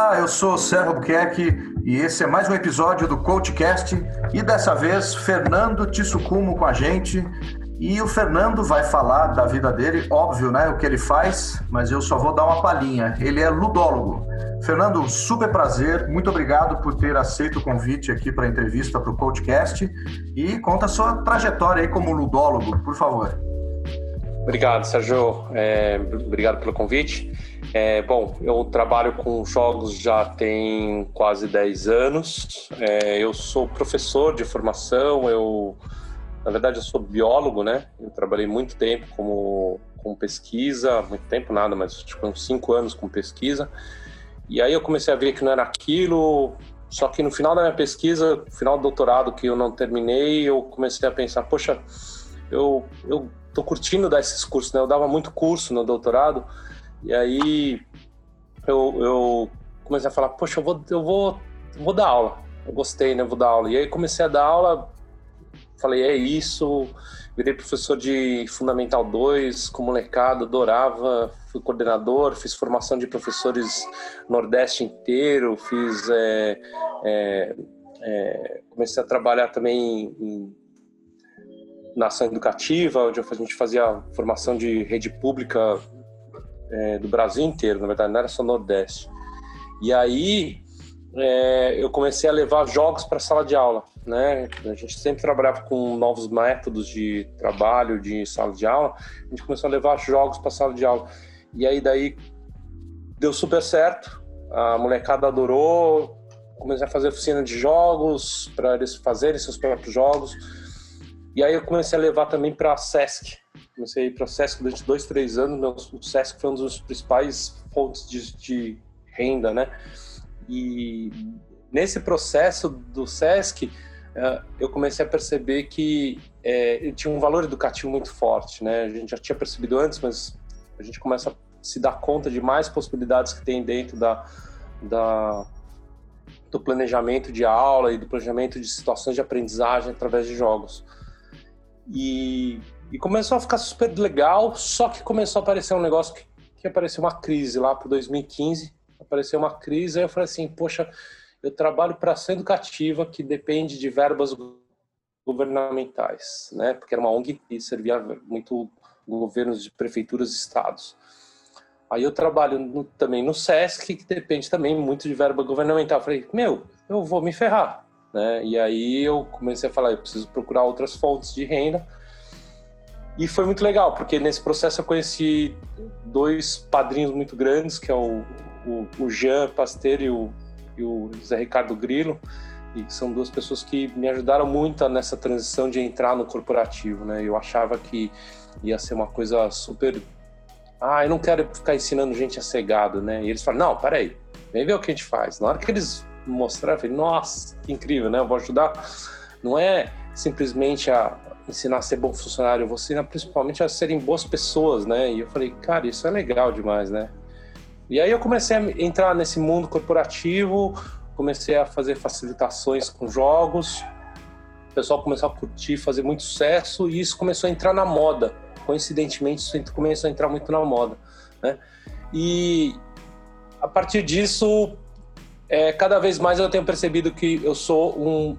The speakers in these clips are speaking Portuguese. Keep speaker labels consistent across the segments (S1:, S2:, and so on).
S1: Olá, eu sou Sérgio Albuquerque e esse é mais um episódio do CoachCast e dessa vez Fernando Tissucumo com a gente. E o Fernando vai falar da vida dele, óbvio, né, o que ele faz, mas eu só vou dar uma palhinha. Ele é ludólogo. Fernando, super prazer, muito obrigado por ter aceito o convite aqui para a entrevista para o CoachCast e conta a sua trajetória aí como ludólogo, por favor.
S2: Obrigado, Sérgio. É, obrigado pelo convite. É, bom, eu trabalho com jogos já tem quase 10 anos. É, eu sou professor de formação, eu, na verdade, eu sou biólogo, né? Eu trabalhei muito tempo como, com pesquisa, muito tempo nada, mas tipo, uns 5 anos com pesquisa. E aí eu comecei a ver que não era aquilo, só que no final da minha pesquisa, no final do doutorado que eu não terminei, eu comecei a pensar, poxa, eu, eu tô curtindo dar esses cursos, né? Eu dava muito curso no doutorado, e aí eu, eu comecei a falar, poxa, eu vou, eu vou, vou dar aula. Eu gostei, né? Vou dar aula. E aí comecei a dar aula, falei, é isso. Virei professor de Fundamental 2, com molecada, adorava. Fui coordenador, fiz formação de professores Nordeste inteiro, fiz. É, é, é, comecei a trabalhar também em, na ação educativa, onde a gente fazia formação de rede pública é, do Brasil inteiro, na verdade, não era só Nordeste. E aí é, eu comecei a levar jogos para a sala de aula, né? A gente sempre trabalhava com novos métodos de trabalho, de sala de aula. A gente começou a levar jogos para a sala de aula. E aí daí deu super certo. A molecada adorou. Comecei a fazer oficina de jogos para eles fazerem seus próprios jogos. E aí eu comecei a levar também para a SESC, comecei a ir para o SESC durante dois, três anos. o SESC foi um dos principais fontes de, de renda, né? E nesse processo do SESC, eh, eu comecei a perceber que é, tinha um valor educativo muito forte, né? A gente já tinha percebido antes, mas a gente começa a se dar conta de mais possibilidades que tem dentro da, da do planejamento de aula e do planejamento de situações de aprendizagem através de jogos. E e começou a ficar super legal, só que começou a aparecer um negócio que, que apareceu uma crise lá para 2015. Apareceu uma crise, aí eu falei assim: poxa, eu trabalho para a educativa que depende de verbas governamentais, né? Porque era uma ONG e servia muito governos de prefeituras e estados. Aí eu trabalho no, também no SESC, que depende também muito de verba governamental. Eu falei, meu, eu vou me ferrar. Né? E aí eu comecei a falar, eu preciso procurar outras fontes de renda. E foi muito legal, porque nesse processo eu conheci dois padrinhos muito grandes, que é o, o, o Jean Pasteiro e o, e o Zé Ricardo Grilo, e são duas pessoas que me ajudaram muito nessa transição de entrar no corporativo, né? Eu achava que ia ser uma coisa super... Ah, eu não quero ficar ensinando gente a ser gado, né? E eles falaram, não, peraí, vem ver o que a gente faz. Na hora que eles mostraram, eu falei, nossa, que incrível, né? Eu vou ajudar. Não é simplesmente a, ensinar a ser bom funcionário, eu vou ensinar principalmente a serem boas pessoas, né? E eu falei, cara, isso é legal demais, né? E aí eu comecei a entrar nesse mundo corporativo, comecei a fazer facilitações com jogos, o pessoal começou a curtir, fazer muito sucesso e isso começou a entrar na moda. Coincidentemente, isso começou a entrar muito na moda, né? E a partir disso, é, cada vez mais eu tenho percebido que eu sou um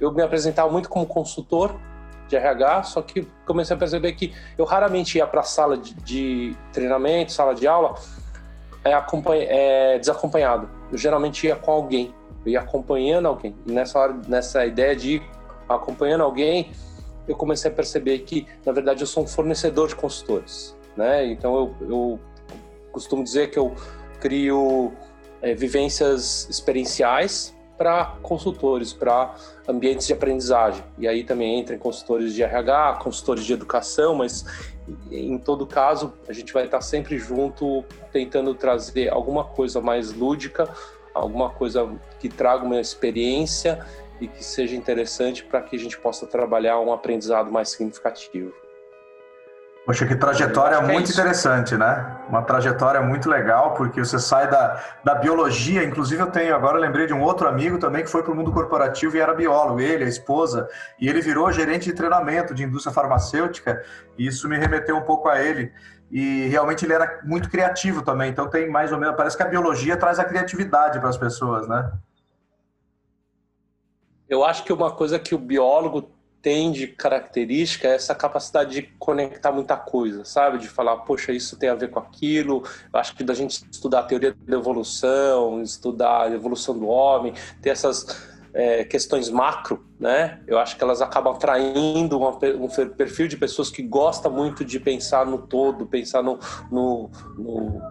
S2: eu me apresentava muito como consultor de RH, só que comecei a perceber que eu raramente ia para a sala de, de, treinamento, sala de aula, é, é, desacompanhado. Eu geralmente ia com alguém, eu ia acompanhando alguém. E nessa, hora, nessa ideia de ir acompanhando alguém, eu comecei a perceber que, na verdade, eu sou um fornecedor de consultores. Né? Então, eu, eu costumo dizer que eu crio é, vivências experienciais para consultores, para ambientes de aprendizagem. E aí também entra em consultores de RH, consultores de educação, mas em todo caso a gente vai estar sempre junto tentando trazer alguma coisa mais lúdica, alguma coisa que traga uma experiência e que seja interessante para que a gente possa trabalhar um aprendizado mais significativo.
S1: Poxa, que trajetória é muito interessante, né? Uma trajetória muito legal, porque você sai da, da biologia. Inclusive, eu tenho agora, eu lembrei de um outro amigo também que foi para o mundo corporativo e era biólogo, ele, a esposa, e ele virou gerente de treinamento de indústria farmacêutica, e isso me remeteu um pouco a ele. E realmente ele era muito criativo também, então tem mais ou menos. Parece que a biologia traz a criatividade para as pessoas, né?
S2: Eu acho que uma coisa que o biólogo tem de característica é essa capacidade de conectar muita coisa, sabe? De falar, poxa, isso tem a ver com aquilo. Eu acho que da gente estudar a teoria da evolução, estudar a evolução do homem, ter essas é, questões macro, né? Eu acho que elas acabam atraindo uma, um perfil de pessoas que gosta muito de pensar no todo, pensar no, no, no,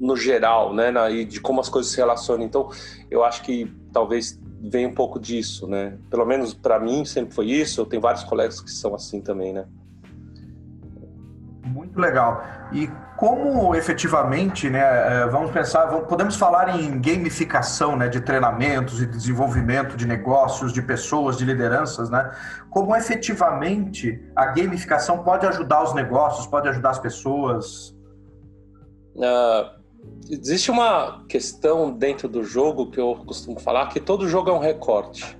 S2: no geral, né? Na, e de como as coisas se relacionam. Então, eu acho que talvez vem um pouco disso, né? Pelo menos para mim sempre foi isso. Eu tenho vários colegas que são assim também, né?
S1: Muito legal. E como efetivamente, né? É, vamos pensar, podemos falar em gamificação, né? De treinamentos e desenvolvimento de negócios, de pessoas, de lideranças, né? Como efetivamente a gamificação pode ajudar os negócios, pode ajudar as pessoas?
S2: Uh, existe uma questão dentro do jogo que eu costumo falar que todo jogo é um recorte.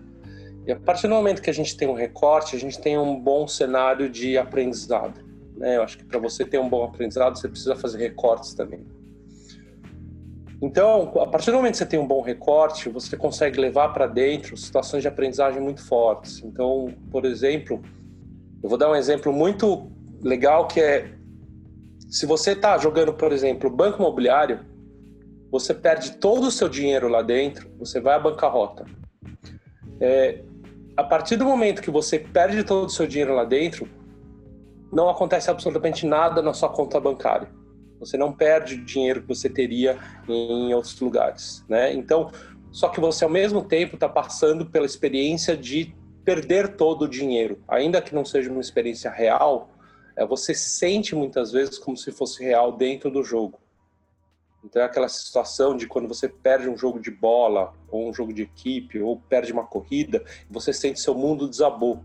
S2: E a partir do momento que a gente tem um recorte, a gente tem um bom cenário de aprendizado. Né? Eu acho que para você ter um bom aprendizado, você precisa fazer recortes também. Então, a partir do momento que você tem um bom recorte, você consegue levar para dentro situações de aprendizagem muito fortes. Então, por exemplo, eu vou dar um exemplo muito legal que é se você está jogando, por exemplo, banco imobiliário, você perde todo o seu dinheiro lá dentro, você vai à bancarrota. É, a partir do momento que você perde todo o seu dinheiro lá dentro, não acontece absolutamente nada na sua conta bancária. Você não perde o dinheiro que você teria em outros lugares, né? Então, só que você ao mesmo tempo está passando pela experiência de perder todo o dinheiro, ainda que não seja uma experiência real, você sente muitas vezes como se fosse real dentro do jogo. Então é aquela situação de quando você perde um jogo de bola, ou um jogo de equipe, ou perde uma corrida, você sente seu mundo desabou.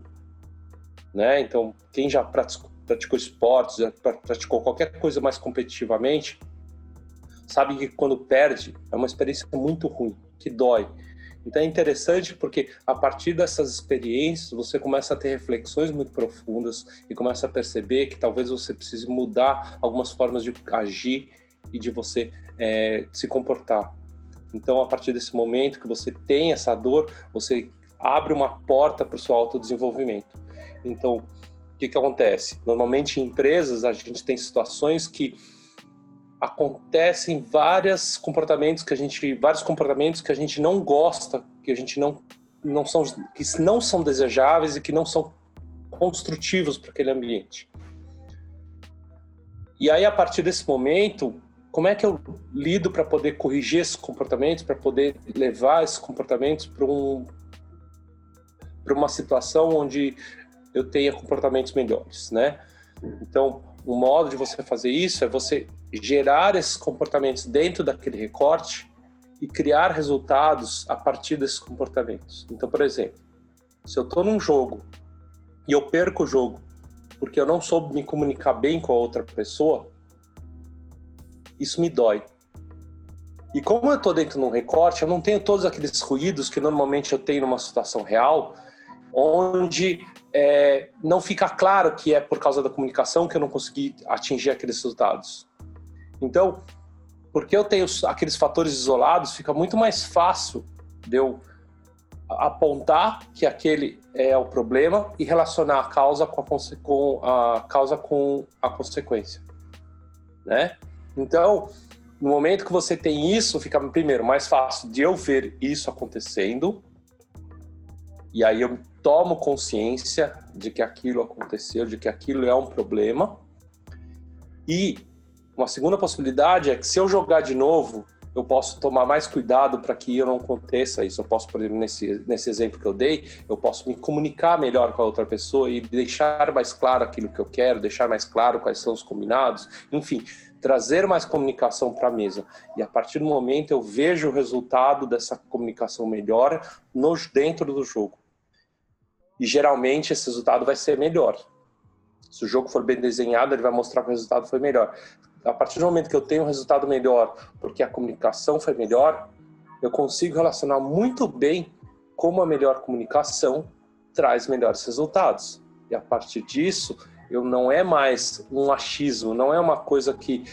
S2: Né? Então, quem já praticou, praticou esportes, já praticou qualquer coisa mais competitivamente, sabe que quando perde é uma experiência muito ruim, que dói. Então é interessante porque a partir dessas experiências você começa a ter reflexões muito profundas e começa a perceber que talvez você precise mudar algumas formas de agir e de você é, se comportar. Então a partir desse momento que você tem essa dor, você abre uma porta para o seu autodesenvolvimento. Então o que, que acontece? Normalmente em empresas a gente tem situações que acontecem vários comportamentos que a gente vários comportamentos que a gente não gosta que a gente não não são que não são desejáveis e que não são construtivos para aquele ambiente. E aí a partir desse momento como é que eu lido para poder corrigir esses comportamentos para poder levar esses comportamentos para um para uma situação onde eu tenha comportamentos melhores né? Então o modo de você fazer isso é você gerar esses comportamentos dentro daquele recorte e criar resultados a partir desses comportamentos. Então, por exemplo, se eu estou num jogo e eu perco o jogo porque eu não soube me comunicar bem com a outra pessoa, isso me dói. E como eu estou dentro de um recorte, eu não tenho todos aqueles ruídos que normalmente eu tenho numa situação real, onde é, não fica claro que é por causa da comunicação que eu não consegui atingir aqueles resultados. Então, porque eu tenho aqueles fatores isolados, fica muito mais fácil de eu apontar que aquele é o problema e relacionar a causa com a, com a causa com a consequência, né? Então, no momento que você tem isso, fica primeiro mais fácil de eu ver isso acontecendo e aí eu tomo consciência de que aquilo aconteceu, de que aquilo é um problema. E uma segunda possibilidade é que se eu jogar de novo, eu posso tomar mais cuidado para que eu não aconteça isso. Eu posso, por exemplo, nesse, nesse exemplo que eu dei, eu posso me comunicar melhor com a outra pessoa e deixar mais claro aquilo que eu quero, deixar mais claro quais são os combinados, enfim, trazer mais comunicação para a mesa. E a partir do momento eu vejo o resultado dessa comunicação melhor no, dentro do jogo. E geralmente esse resultado vai ser melhor. Se o jogo for bem desenhado, ele vai mostrar que o resultado foi melhor. A partir do momento que eu tenho um resultado melhor, porque a comunicação foi melhor, eu consigo relacionar muito bem como a melhor comunicação traz melhores resultados. E a partir disso, eu não é mais um achismo, não é uma coisa que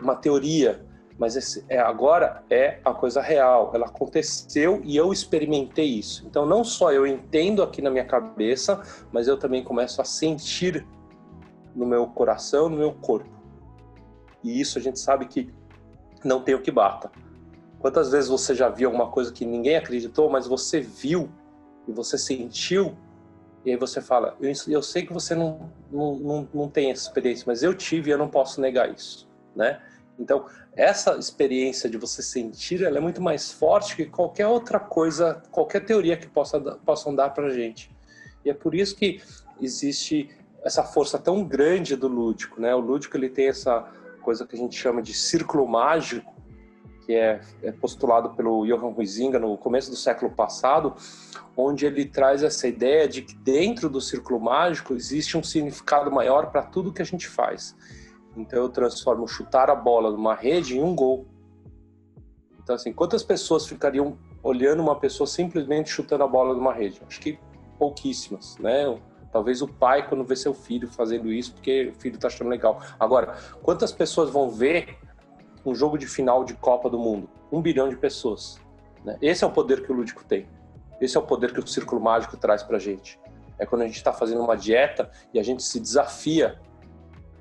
S2: uma teoria, mas esse, é, agora é a coisa real. Ela aconteceu e eu experimentei isso. Então, não só eu entendo aqui na minha cabeça, mas eu também começo a sentir no meu coração, no meu corpo. E isso a gente sabe que não tem o que bata. Quantas vezes você já viu alguma coisa que ninguém acreditou, mas você viu e você sentiu, e aí você fala: Eu, eu sei que você não, não, não, não tem essa experiência, mas eu tive e eu não posso negar isso, né? Então, essa experiência de você sentir, ela é muito mais forte que qualquer outra coisa, qualquer teoria que possa, possam dar para gente. E é por isso que existe essa força tão grande do lúdico, né? O lúdico ele tem essa coisa que a gente chama de círculo mágico, que é, é postulado pelo Johann Huizinga no começo do século passado, onde ele traz essa ideia de que dentro do círculo mágico existe um significado maior para tudo que a gente faz. Então eu transformo chutar a bola numa rede em um gol. Então assim, quantas pessoas ficariam olhando uma pessoa simplesmente chutando a bola numa rede? Acho que pouquíssimas, né? Talvez o pai quando vê seu filho fazendo isso porque o filho está achando legal. Agora, quantas pessoas vão ver um jogo de final de Copa do Mundo? Um bilhão de pessoas. Né? Esse é o poder que o lúdico tem. Esse é o poder que o círculo mágico traz para gente. É quando a gente está fazendo uma dieta e a gente se desafia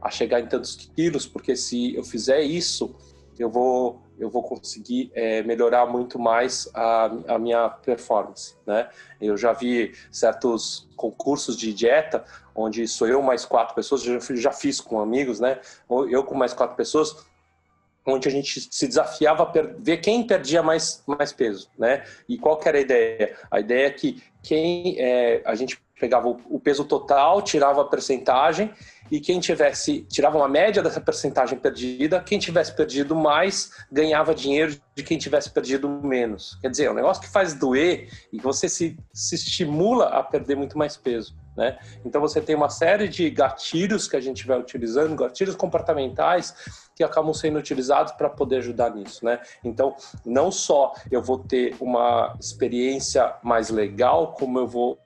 S2: a chegar em tantos quilos, porque se eu fizer isso, eu vou eu vou conseguir é, melhorar muito mais a, a, minha performance, né? Eu já vi certos concursos de dieta onde sou eu mais quatro pessoas, já, já fiz com amigos, né? Eu com mais quatro pessoas, onde a gente se desafiava a ver quem perdia mais, mais peso, né? E qual era a ideia? A ideia é que quem é, a gente pegava o peso total, tirava a percentagem e quem tivesse tirava uma média dessa percentagem perdida, quem tivesse perdido mais ganhava dinheiro de quem tivesse perdido menos. Quer dizer, é um negócio que faz doer e você se, se estimula a perder muito mais peso. Né? Então você tem uma série de gatilhos que a gente vai utilizando, gatilhos comportamentais que acabam sendo utilizados para poder ajudar nisso, né? Então não só eu vou ter uma experiência mais legal, como eu vou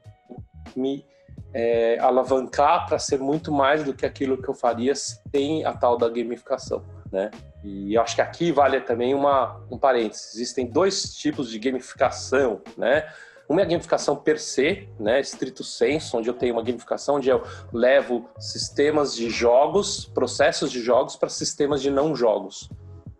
S2: me é, alavancar para ser muito mais do que aquilo que eu faria sem a tal da gamificação, né? E acho que aqui vale também uma, um parênteses. Existem dois tipos de gamificação, né? Uma é a gamificação per se, né, estrito senso, onde eu tenho uma gamificação onde eu levo sistemas de jogos, processos de jogos para sistemas de não jogos.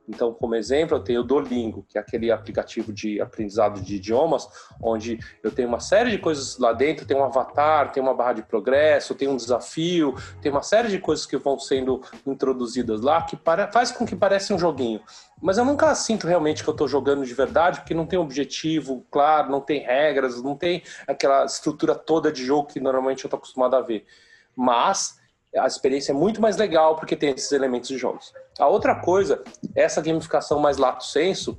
S2: Então, como exemplo, eu tenho o Duolingo, que é aquele aplicativo de aprendizado de idiomas, onde eu tenho uma série de coisas lá dentro, tem um avatar, tem uma barra de progresso, tem um desafio, tem uma série de coisas que vão sendo introduzidas lá que para, faz com que pareça um joguinho. Mas eu nunca sinto realmente que eu estou jogando de verdade, porque não tem objetivo claro, não tem regras, não tem aquela estrutura toda de jogo que normalmente eu estou acostumado a ver. Mas a experiência é muito mais legal porque tem esses elementos de jogos. A outra coisa é essa gamificação mais lato senso,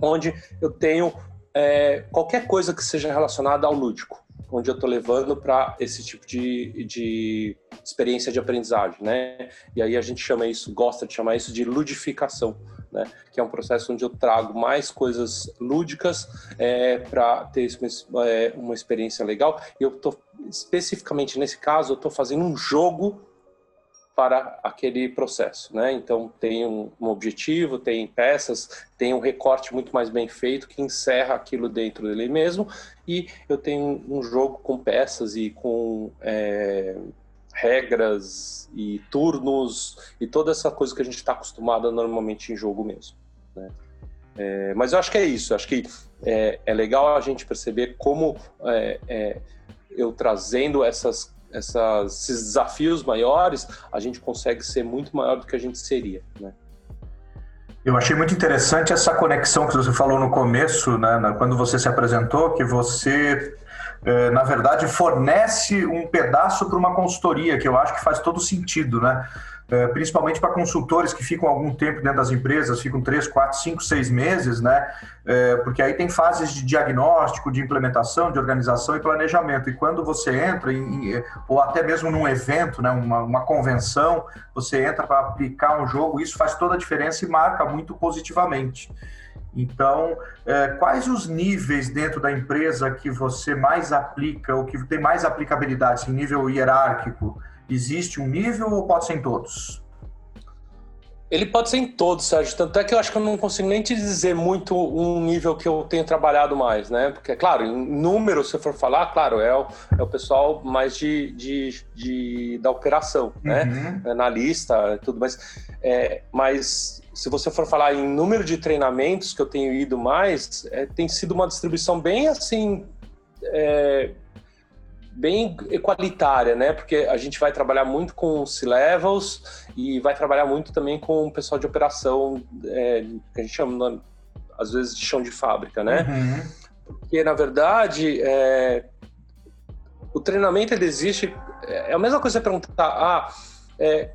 S2: onde eu tenho é, qualquer coisa que seja relacionada ao lúdico, onde eu estou levando para esse tipo de, de experiência de aprendizagem, né? E aí a gente chama isso, gosta de chamar isso de ludificação, né? Que é um processo onde eu trago mais coisas lúdicas é, para ter uma, é, uma experiência legal. E eu estou especificamente nesse caso, eu estou fazendo um jogo para aquele processo, né? Então tem um, um, objetivo, tem peças, tem um recorte muito mais bem feito que encerra aquilo dentro dele mesmo e eu tenho um jogo com peças e com é, regras e turnos e toda essa coisa que a gente está acostumado normalmente em jogo mesmo, né? É, mas eu acho que é isso, acho que é, é legal a gente perceber como é, é, eu trazendo essas, essas, esses desafios maiores, a gente consegue ser muito maior do que a gente seria, né?
S1: Eu achei muito interessante essa conexão que você falou no começo, né, quando você se apresentou, que você na verdade, fornece um pedaço para uma consultoria, que eu acho que faz todo sentido, né? É, principalmente para consultores que ficam algum tempo dentro das empresas, ficam três, quatro, cinco, seis meses, né? É, porque aí tem fases de diagnóstico, de implementação, de organização e planejamento. E quando você entra, em, ou até mesmo num evento, né, uma, uma convenção, você entra para aplicar um jogo, isso faz toda a diferença e marca muito positivamente. Então, é, quais os níveis dentro da empresa que você mais aplica, ou que tem mais aplicabilidade, em assim, nível hierárquico? Existe um nível ou pode ser em todos?
S2: Ele pode ser em todos, Sérgio. Tanto é que eu acho que eu não consigo nem te dizer muito um nível que eu tenho trabalhado mais, né? Porque, claro, em número, se for falar, claro, é o, é o pessoal mais de, de, de da operação, né? uhum. né? Analista e tudo mais. É, mas se você for falar em número de treinamentos que eu tenho ido mais, é, tem sido uma distribuição bem assim. É, bem equalitária, né? Porque a gente vai trabalhar muito com C-levels e vai trabalhar muito também com o pessoal de operação, é, que a gente chama, às vezes, de chão de fábrica, né? Uhum. Porque, na verdade, é, o treinamento ele existe. É a mesma coisa você perguntar, ah, é,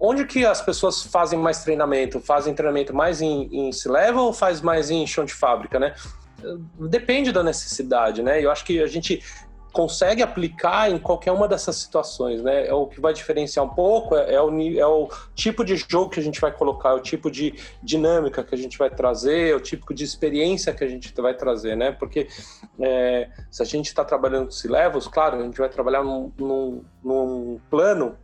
S2: onde que as pessoas fazem mais treinamento? Fazem treinamento mais em, em C-level ou faz mais em chão de fábrica, né? Depende da necessidade, né? Eu acho que a gente consegue aplicar em qualquer uma dessas situações, né? É o que vai diferenciar um pouco, é, é, o, é o tipo de jogo que a gente vai colocar, é o tipo de dinâmica que a gente vai trazer, é o tipo de experiência que a gente vai trazer, né? Porque é, se a gente está trabalhando com C-Levels, claro, a gente vai trabalhar num, num, num plano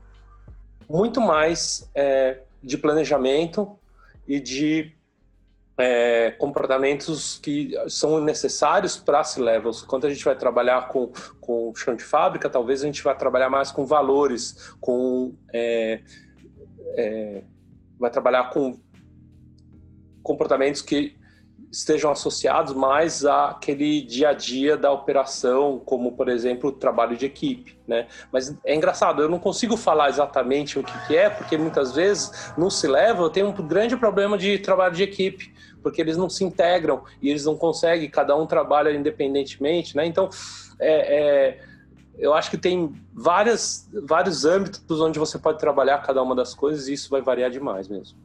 S2: muito mais é, de planejamento e de é, comportamentos que são necessários para C-levels. Quando a gente vai trabalhar com, com chão de fábrica, talvez a gente vá trabalhar mais com valores, com é, é, vai trabalhar com comportamentos que estejam associados mais àquele dia a dia da operação, como por exemplo o trabalho de equipe, né? Mas é engraçado, eu não consigo falar exatamente o que, que é, porque muitas vezes no se leva eu tenho um grande problema de trabalho de equipe, porque eles não se integram e eles não conseguem, cada um trabalha independentemente, né? Então é, é eu acho que tem várias, vários âmbitos onde você pode trabalhar cada uma das coisas e isso vai variar demais mesmo.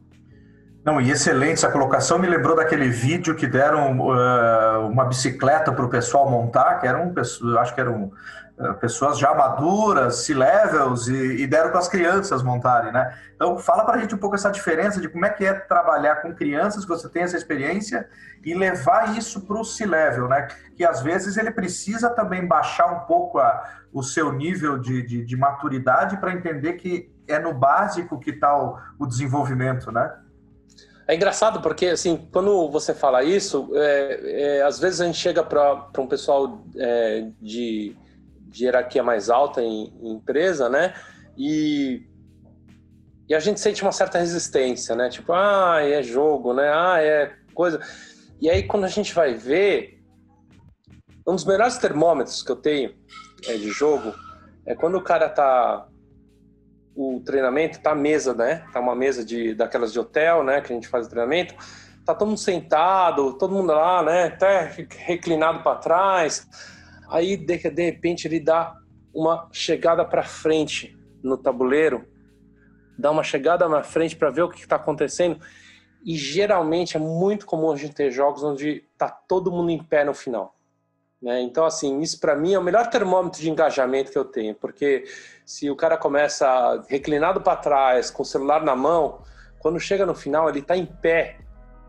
S1: Não, e excelente essa colocação. Me lembrou daquele vídeo que deram uh, uma bicicleta para o pessoal montar, que eram, acho que eram uh, pessoas já maduras, C-levels, e, e, deram para as crianças montarem, né? Então, fala para a gente um pouco essa diferença de como é que é trabalhar com crianças, que você tem essa experiência, e levar isso para o C-level, né? Que às vezes ele precisa também baixar um pouco a, o seu nível de, de, de maturidade para entender que é no básico que está o, o desenvolvimento, né?
S2: É engraçado porque, assim, quando você fala isso, é, é, às vezes a gente chega para um pessoal é, de, de, hierarquia mais alta em, em, empresa, né? E, e a gente sente uma certa resistência, né? Tipo, ah, é jogo, né? Ah, é coisa. E aí, quando a gente vai ver, um dos melhores termômetros que eu tenho é, de jogo é quando o cara tá o treinamento, tá mesa, né? Tá uma mesa de daquelas de hotel, né? Que a gente faz o treinamento. Tá todo mundo sentado, todo mundo lá, né? Até reclinado para trás. Aí de, de repente ele dá uma chegada para frente no tabuleiro, dá uma chegada na frente para ver o que está acontecendo. E geralmente é muito comum a gente ter jogos onde tá todo mundo em pé no final. Né? Então, assim, isso para mim é o melhor termômetro de engajamento que eu tenho, porque se o cara começa reclinado para trás, com o celular na mão, quando chega no final, ele está em pé,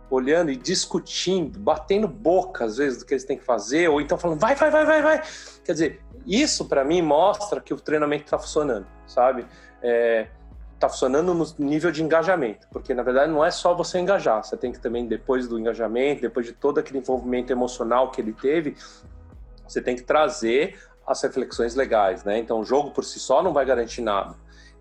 S2: olhando e discutindo, batendo boca às vezes do que eles têm que fazer, ou então falando, vai, vai, vai, vai, vai. Quer dizer, isso para mim mostra que o treinamento está funcionando, sabe? É, tá funcionando no nível de engajamento, porque na verdade não é só você engajar, você tem que também depois do engajamento, depois de todo aquele envolvimento emocional que ele teve, você tem que trazer as reflexões legais, né? Então, o jogo por si só não vai garantir nada.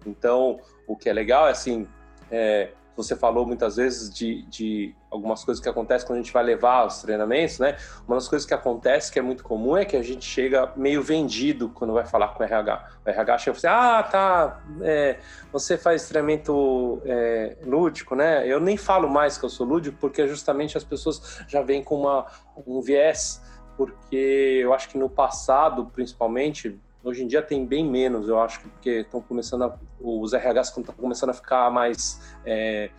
S2: Então, o que é legal é assim, é, você falou muitas vezes de, de, algumas coisas que acontecem quando a gente vai levar os treinamentos, né? Uma das coisas que acontece que é muito comum é que a gente chega meio vendido quando vai falar com o RH. O RH chega e fala assim, ah, tá, é, você faz treinamento é, lúdico, né? Eu nem falo mais que eu sou lúdico porque justamente as pessoas já vêm com uma, um viés porque eu acho que no passado, principalmente, hoje em dia tem bem menos, eu acho, porque estão começando a, os RHs estão começando a ficar mais é,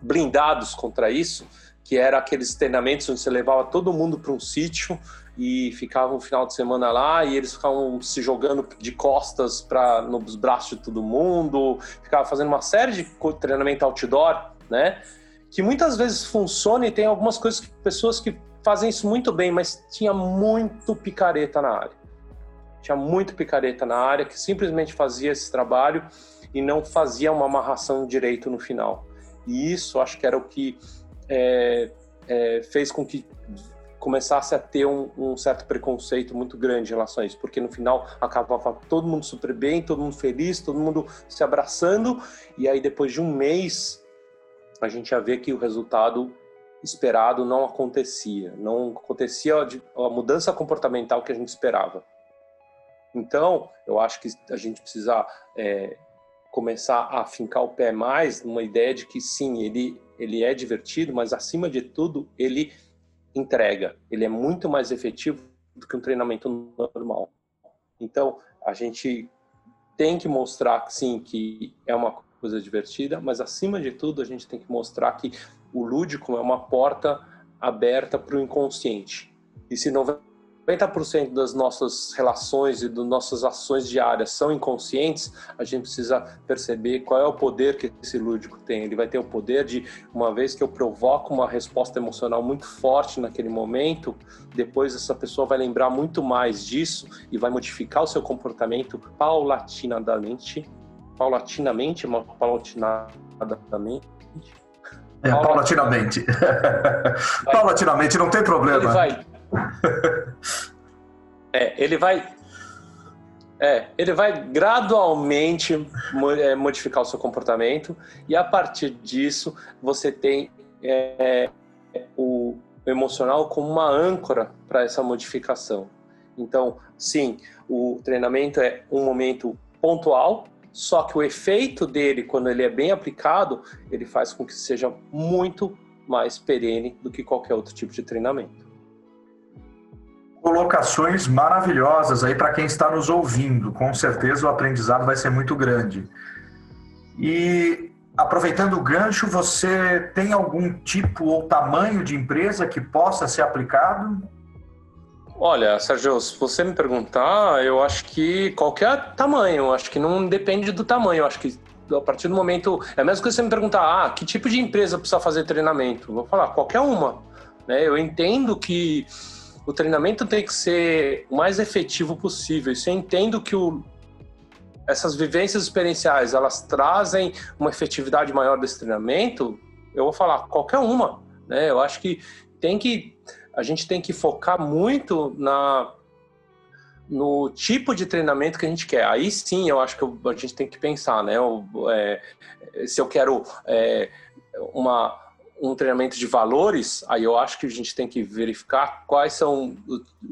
S2: blindados contra isso, que era aqueles treinamentos onde você levava todo mundo para um sítio e ficava um final de semana lá e eles ficavam se jogando de costas para nos braços de todo mundo, ficava fazendo uma série de treinamento outdoor, né? Que muitas vezes funciona e tem algumas coisas que pessoas que fazem isso muito bem, mas tinha muito picareta na área. Tinha muito picareta na área que simplesmente fazia esse trabalho e não fazia uma amarração direito no final. E isso acho que era o que é, é, fez com que começasse a ter um, um, certo preconceito muito grande em relação a isso, porque no final acabava todo mundo super bem, todo mundo feliz, todo mundo se abraçando, e aí depois de um mês a gente ia ver que o resultado esperado não acontecia, não acontecia a mudança comportamental que a gente esperava. Então, eu acho que a gente precisa é, começar a fincar o pé mais numa ideia de que sim, ele, ele é divertido, mas acima de tudo, ele entrega. Ele é muito mais efetivo do que um treinamento normal. Então, a gente tem que mostrar, sim, que é uma coisa divertida, mas acima de tudo, a gente tem que mostrar que o lúdico é uma porta aberta para o inconsciente. E se 90% das nossas relações e das nossas ações diárias são inconscientes, a gente precisa perceber qual é o poder que esse lúdico tem. Ele vai ter o poder de, uma vez que eu provoco uma resposta emocional muito forte naquele momento, depois essa pessoa vai lembrar muito mais disso e vai modificar o seu comportamento paulatinamente, paulatinamente, paulatinadamente,
S1: é, paulatinamente. paulatinamente, não tem problema.
S2: Ele vai. é, ele vai. É, ele vai gradualmente é, modificar o seu comportamento e a partir disso você tem é, o emocional como uma âncora para essa modificação. Então, sim, o treinamento é um momento pontual só que o efeito dele, quando ele é bem aplicado, ele faz com que seja muito mais perene do que qualquer outro tipo de treinamento.
S1: Colocações maravilhosas aí para quem está nos ouvindo. Com certeza o aprendizado vai ser muito grande. E aproveitando o gancho, você tem algum tipo ou tamanho de empresa que possa ser aplicado?
S2: Olha, Sérgio, se você me perguntar, eu acho que qualquer tamanho, acho que não depende do tamanho, acho que a partir do momento. É coisa que você me perguntar, ah, que tipo de empresa precisa fazer treinamento? vou falar, qualquer uma. Né? Eu entendo que o treinamento tem que ser o mais efetivo possível. Isso eu entendo que o, essas vivências experienciais elas trazem uma efetividade maior desse treinamento. Eu vou falar, qualquer uma. Né? Eu acho que tem que a gente tem que focar muito na no tipo de treinamento que a gente quer. Aí sim, eu acho que a gente tem que pensar, né? é, se eu quero é, uma, um treinamento de valores, aí eu acho que a gente tem que verificar quais são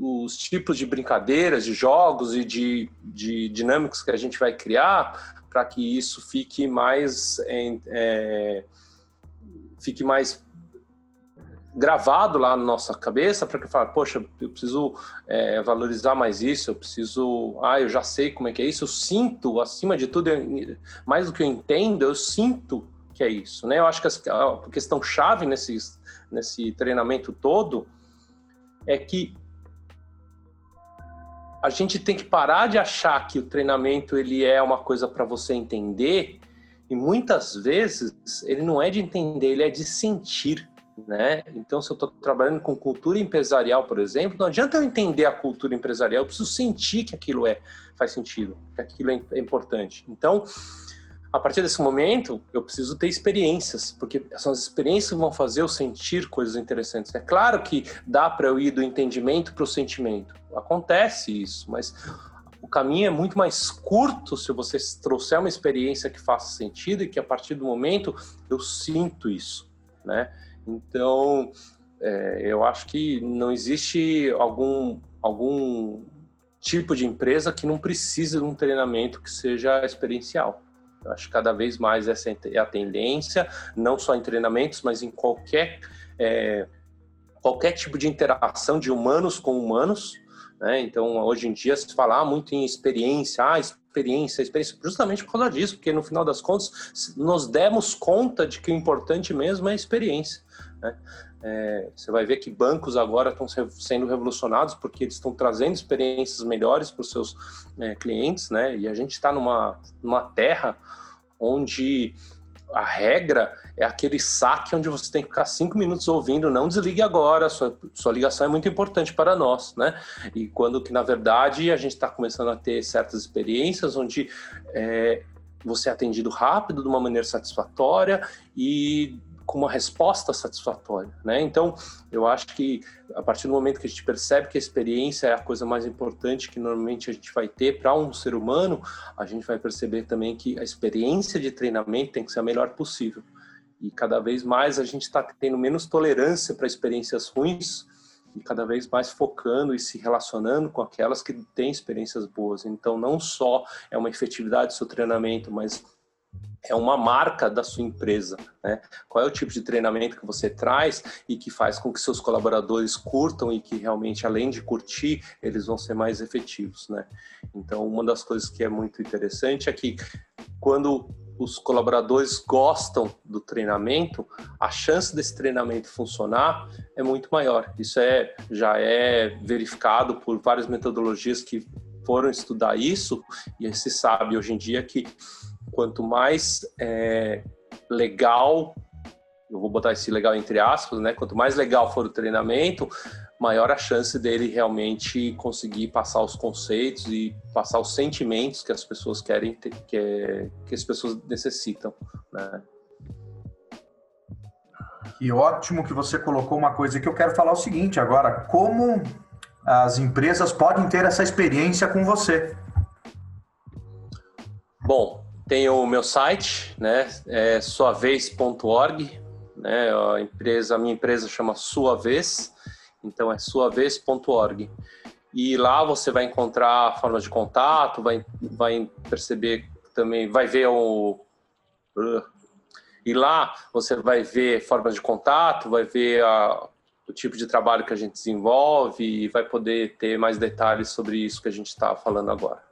S2: os tipos de brincadeiras, de jogos e de, de dinâmicos que a gente vai criar para que isso fique mais é, fique mais gravado lá na nossa cabeça para que fale, poxa, eu preciso é, valorizar mais isso, eu preciso, ah, eu já sei como é que é isso, eu sinto, acima de tudo, eu, mais do que eu entendo, eu sinto que é isso, né? Eu acho que a questão chave nesse, nesse treinamento todo é que a gente tem que parar de achar que o treinamento ele é uma coisa para você entender e muitas vezes ele não é de entender, ele é de sentir né? Então, se eu estou trabalhando com cultura empresarial, por exemplo, não adianta eu entender a cultura empresarial, eu preciso sentir que aquilo é faz sentido, que aquilo é, é importante. Então, a partir desse momento, eu preciso ter experiências, porque são as experiências vão fazer eu sentir coisas interessantes. É claro que dá para eu ir do entendimento para o sentimento. Acontece isso, mas o caminho é muito mais curto se você trouxer uma experiência que faça sentido e que a partir do momento eu sinto isso, né? Então, é, eu acho que não existe algum, algum tipo de empresa que não precisa de um treinamento que seja experiencial. Eu acho que cada vez mais essa é a tendência, não só em treinamentos, mas em qualquer é, qualquer tipo de interação de humanos com humanos. Né? Então, hoje em dia, se fala muito em experiência, ah, experiência, experiência, justamente por causa disso, porque no final das contas, nos demos conta de que o importante mesmo é a experiência. Né? É, você vai ver que bancos agora estão sendo revolucionados porque eles estão trazendo experiências melhores para os seus é, clientes, né? E a gente está numa, numa terra onde a regra é aquele saque onde você tem que ficar cinco minutos ouvindo, não desligue agora, sua, sua ligação é muito importante para nós, né? E quando que, na verdade, a gente está começando a ter certas experiências onde é, você é atendido rápido, de uma maneira satisfatória e com uma resposta satisfatória, né? Então, eu acho que a partir do momento que a gente percebe que a experiência é a coisa mais importante que normalmente a gente vai ter para um ser humano, a gente vai perceber também que a experiência de treinamento tem que ser a melhor possível. E cada vez mais a gente está tendo menos tolerância para experiências ruins e cada vez mais focando e se relacionando com aquelas que têm experiências boas. Então, não só é uma efetividade do seu treinamento, mas é uma marca da sua empresa, né? Qual é o tipo de treinamento que você traz e que faz com que seus colaboradores curtam e que realmente, além de curtir, eles vão ser mais efetivos, né? Então, uma das coisas que é muito interessante é que quando os colaboradores gostam do treinamento, a chance desse treinamento funcionar é muito maior. Isso é já é verificado por várias metodologias que foram estudar isso e se sabe hoje em dia que quanto mais é, legal, eu vou botar esse legal entre aspas, né? Quanto mais legal for o treinamento, maior a chance dele realmente conseguir passar os conceitos e passar os sentimentos que as pessoas querem ter, que, é, que as pessoas necessitam, né?
S1: E ótimo que você colocou uma coisa que eu quero falar o seguinte agora, como as empresas podem ter essa experiência com você?
S2: Bom, tem o meu site, né? É suavez.org, né? A empresa, a minha empresa chama Sua Vez, então é suavez.org. E lá você vai encontrar formas de contato, vai, vai perceber também, vai ver o e lá você vai ver formas de contato, vai ver a, o tipo de trabalho que a gente desenvolve e vai poder ter mais detalhes sobre isso que a gente está falando agora.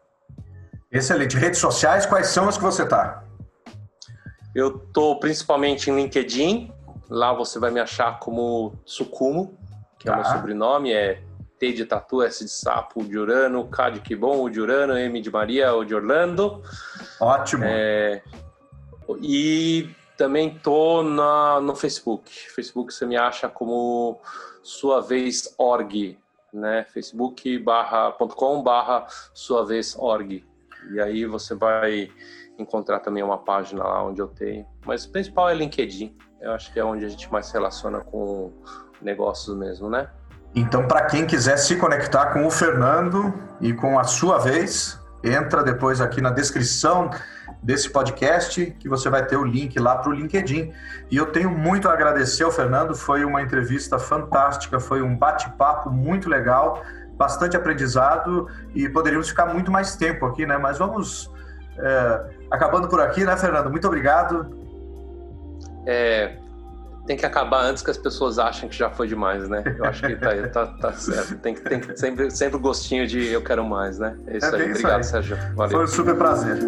S1: Excelente. Redes sociais, quais são as que você está?
S2: Eu estou principalmente em LinkedIn. Lá você vai me achar como Sucumo, que tá. é o meu tá. sobrenome. É T de Tatu, S de Sapo, de Urano, K de Kibon, o de Urano, M de Maria, o de Orlando.
S1: Ótimo.
S2: É... E também tô na, no Facebook. Facebook você me acha como sua vez org, né? facebook.com barra sua vez org. E aí você vai encontrar também uma página lá onde eu tenho. Mas o principal é LinkedIn. Eu acho que é onde a gente mais se relaciona com negócios mesmo, né?
S1: Então, para quem quiser se conectar com o Fernando e com a sua vez, entra depois aqui na descrição desse podcast que você vai ter o link lá para o LinkedIn. E eu tenho muito a agradecer ao Fernando, foi uma entrevista fantástica, foi um bate-papo muito legal bastante aprendizado e poderíamos ficar muito mais tempo aqui, né? Mas vamos é, acabando por aqui, né, Fernando? Muito obrigado.
S2: É, tem que acabar antes que as pessoas achem que já foi demais, né? Eu acho que tá, tá, tá certo. Tem que, tem que sempre, sempre o gostinho de eu quero mais, né?
S1: É isso é aí. Obrigado, aí. Sérgio. Valeu. Foi um super prazer.